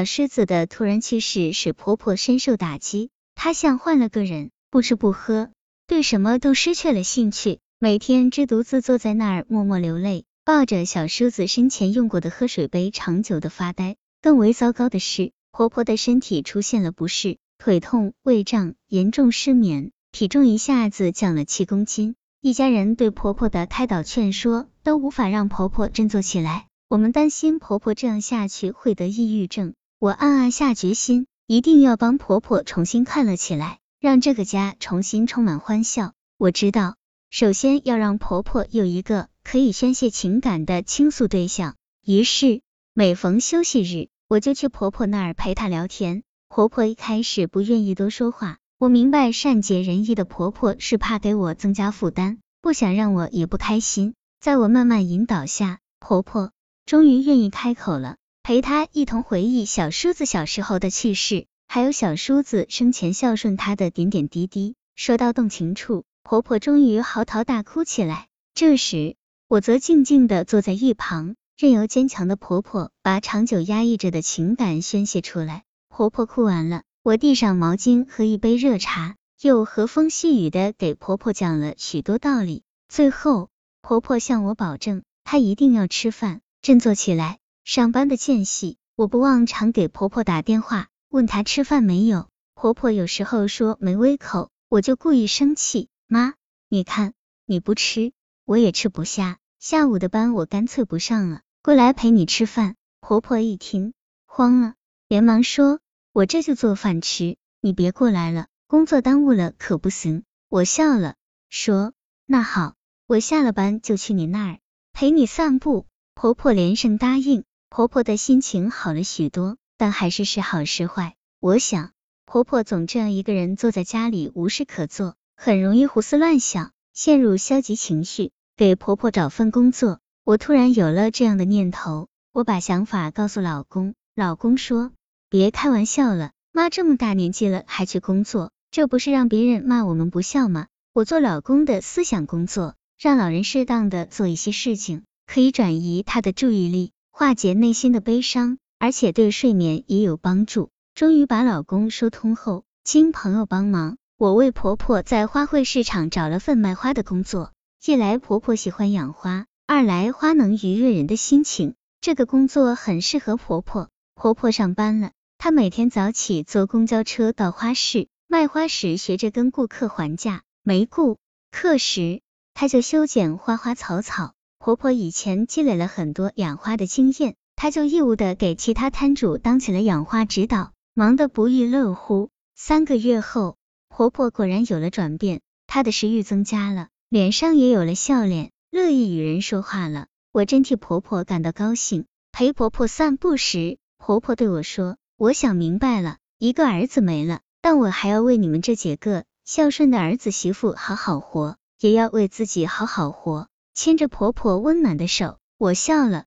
小狮子的突然去世使婆婆深受打击，她像换了个人，不吃不喝，对什么都失去了兴趣，每天只独自坐在那儿默默流泪，抱着小狮子生前用过的喝水杯，长久的发呆。更为糟糕的是，婆婆的身体出现了不适，腿痛、胃胀，严重失眠，体重一下子降了七公斤。一家人对婆婆的开导劝说都无法让婆婆振作起来。我们担心婆婆这样下去会得抑郁症。我暗暗下决心，一定要帮婆婆重新快乐起来，让这个家重新充满欢笑。我知道，首先要让婆婆有一个可以宣泄情感的倾诉对象。于是，每逢休息日，我就去婆婆那儿陪她聊天。婆婆一开始不愿意多说话，我明白善解人意的婆婆是怕给我增加负担，不想让我也不开心。在我慢慢引导下，婆婆终于愿意开口了。陪他一同回忆小叔子小时候的趣事，还有小叔子生前孝顺他的点点滴滴。说到动情处，婆婆终于嚎啕大哭起来。这时，我则静静的坐在一旁，任由坚强的婆婆把长久压抑着的情感宣泄出来。婆婆哭完了，我递上毛巾和一杯热茶，又和风细雨的给婆婆讲了许多道理。最后，婆婆向我保证，她一定要吃饭，振作起来。上班的间隙，我不忘常给婆婆打电话，问她吃饭没有。婆婆有时候说没胃口，我就故意生气，妈，你看你不吃，我也吃不下。下午的班我干脆不上了，过来陪你吃饭。婆婆一听慌了，连忙说，我这就做饭吃，你别过来了，工作耽误了可不行。我笑了，说那好，我下了班就去你那儿陪你散步。婆婆连声答应。婆婆的心情好了许多，但还是时好时坏。我想，婆婆总这样一个人坐在家里无事可做，很容易胡思乱想，陷入消极情绪。给婆婆找份工作，我突然有了这样的念头。我把想法告诉老公，老公说：“别开玩笑了，妈这么大年纪了还去工作，这不是让别人骂我们不孝吗？”我做老公的思想工作，让老人适当的做一些事情，可以转移他的注意力。化解内心的悲伤，而且对睡眠也有帮助。终于把老公说通后，经朋友帮忙，我为婆婆在花卉市场找了份卖花的工作。一来婆婆喜欢养花，二来花能愉悦人的心情，这个工作很适合婆婆。婆婆上班了，她每天早起坐公交车到花市卖花时，学着跟顾客还价；没顾客时，她就修剪花花草草。婆婆以前积累了很多养花的经验，她就义务的给其他摊主当起了养花指导，忙得不亦乐乎。三个月后，婆婆果然有了转变，她的食欲增加了，脸上也有了笑脸，乐意与人说话了。我真替婆婆感到高兴。陪婆婆散步时，婆婆对我说：“我想明白了，一个儿子没了，但我还要为你们这几个孝顺的儿子媳妇好好活，也要为自己好好活。”牵着婆婆温暖的手，我笑了。